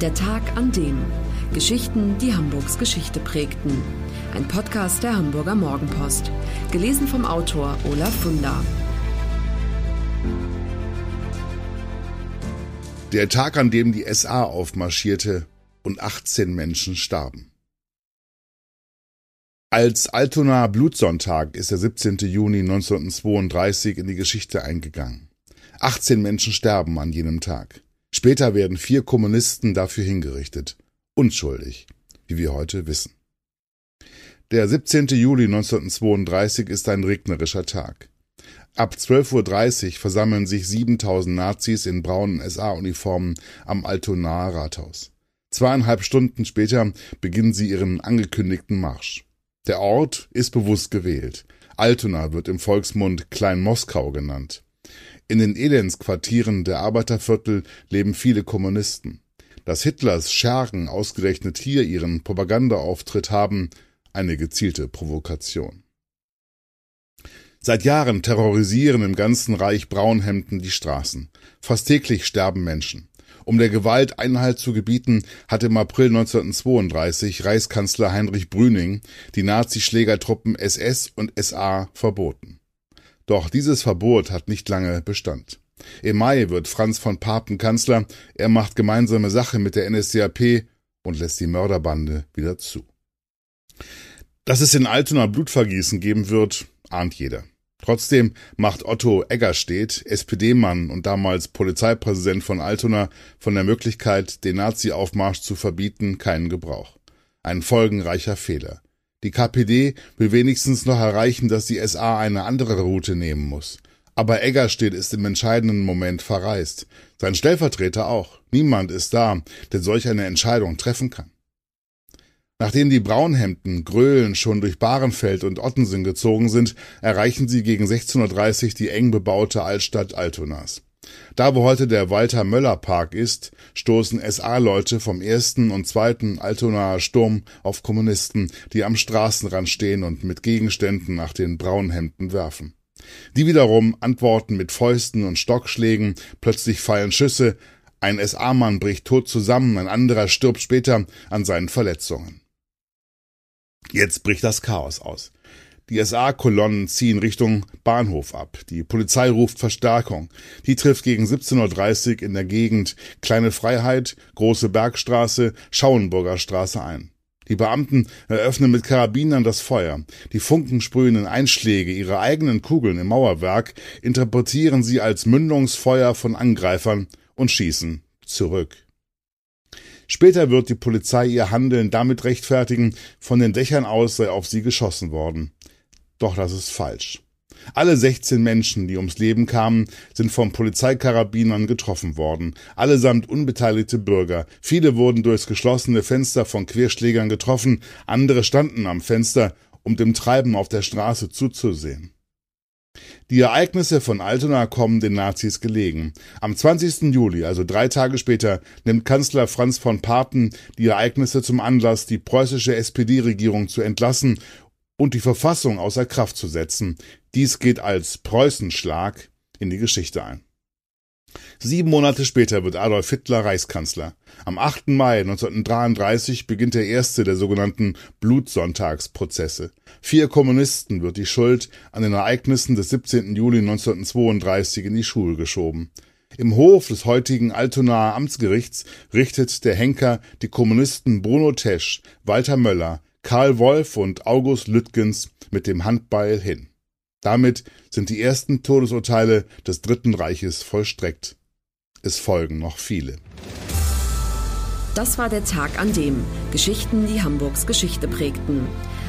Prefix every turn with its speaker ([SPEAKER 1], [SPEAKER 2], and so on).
[SPEAKER 1] Der Tag an dem. Geschichten, die Hamburgs Geschichte prägten. Ein Podcast der Hamburger Morgenpost. Gelesen vom Autor Olaf Funder.
[SPEAKER 2] Der Tag, an dem die SA aufmarschierte und 18 Menschen starben. Als Altonaer Blutsonntag ist der 17. Juni 1932 in die Geschichte eingegangen. 18 Menschen sterben an jenem Tag. Später werden vier Kommunisten dafür hingerichtet. Unschuldig, wie wir heute wissen. Der 17. Juli 1932 ist ein regnerischer Tag. Ab 12.30 Uhr versammeln sich 7000 Nazis in braunen SA-Uniformen am Altonaer Rathaus. Zweieinhalb Stunden später beginnen sie ihren angekündigten Marsch. Der Ort ist bewusst gewählt. Altona wird im Volksmund Klein Moskau genannt. In den Elendsquartieren der Arbeiterviertel leben viele Kommunisten. Dass Hitlers Schergen ausgerechnet hier ihren Propagandaauftritt haben, eine gezielte Provokation. Seit Jahren terrorisieren im ganzen Reich Braunhemden die Straßen. Fast täglich sterben Menschen. Um der Gewalt Einhalt zu gebieten, hat im April 1932 Reichskanzler Heinrich Brüning die Nazischlägertruppen SS und SA verboten. Doch dieses Verbot hat nicht lange Bestand. Im Mai wird Franz von Papen Kanzler, er macht gemeinsame Sache mit der NSDAP und lässt die Mörderbande wieder zu. Dass es in Altona Blutvergießen geben wird, ahnt jeder. Trotzdem macht Otto Eggerstedt, SPD-Mann und damals Polizeipräsident von Altona, von der Möglichkeit, den Nazi-Aufmarsch zu verbieten, keinen Gebrauch. Ein folgenreicher Fehler. Die KPD will wenigstens noch erreichen, dass die SA eine andere Route nehmen muss. Aber Eggerstedt ist im entscheidenden Moment verreist. Sein Stellvertreter auch. Niemand ist da, der solch eine Entscheidung treffen kann. Nachdem die Braunhemden Gröhlen schon durch Bahrenfeld und Ottensen gezogen sind, erreichen sie gegen 16.30 Uhr die eng bebaute Altstadt Altonas. Da, wo heute der Walter-Möller-Park ist, stoßen SA-Leute vom ersten und zweiten Altonaer Sturm auf Kommunisten, die am Straßenrand stehen und mit Gegenständen nach den Braunhemden werfen. Die wiederum antworten mit Fäusten und Stockschlägen, plötzlich fallen Schüsse, ein SA-Mann bricht tot zusammen, ein anderer stirbt später an seinen Verletzungen. Jetzt bricht das Chaos aus. Die SA-Kolonnen ziehen Richtung Bahnhof ab. Die Polizei ruft Verstärkung. Die trifft gegen 17.30 Uhr in der Gegend Kleine Freiheit, Große Bergstraße, Schauenburger Straße ein. Die Beamten eröffnen mit Karabinern das Feuer. Die funkensprühenden Einschläge ihrer eigenen Kugeln im Mauerwerk interpretieren sie als Mündungsfeuer von Angreifern und schießen zurück. Später wird die Polizei ihr Handeln damit rechtfertigen, von den Dächern aus sei auf sie geschossen worden. Doch das ist falsch. Alle 16 Menschen, die ums Leben kamen, sind von Polizeikarabinern getroffen worden, allesamt unbeteiligte Bürger. Viele wurden durchs geschlossene Fenster von Querschlägern getroffen, andere standen am Fenster, um dem Treiben auf der Straße zuzusehen. Die Ereignisse von Altona kommen den Nazis gelegen. Am 20. Juli, also drei Tage später, nimmt Kanzler Franz von Papen die Ereignisse zum Anlass, die preußische SPD-Regierung zu entlassen und die Verfassung außer Kraft zu setzen. Dies geht als Preußenschlag in die Geschichte ein. Sieben Monate später wird Adolf Hitler Reichskanzler. Am 8. Mai 1933 beginnt der erste der sogenannten Blutsonntagsprozesse. Vier Kommunisten wird die Schuld an den Ereignissen des 17. Juli 1932 in die Schuhe geschoben. Im Hof des heutigen Altonaer Amtsgerichts richtet der Henker die Kommunisten Bruno Tesch, Walter Möller, Karl Wolf und August Lüttgens mit dem Handbeil hin. Damit sind die ersten Todesurteile des Dritten Reiches vollstreckt. Es folgen noch viele.
[SPEAKER 1] Das war der Tag an dem Geschichten, die Hamburgs Geschichte prägten.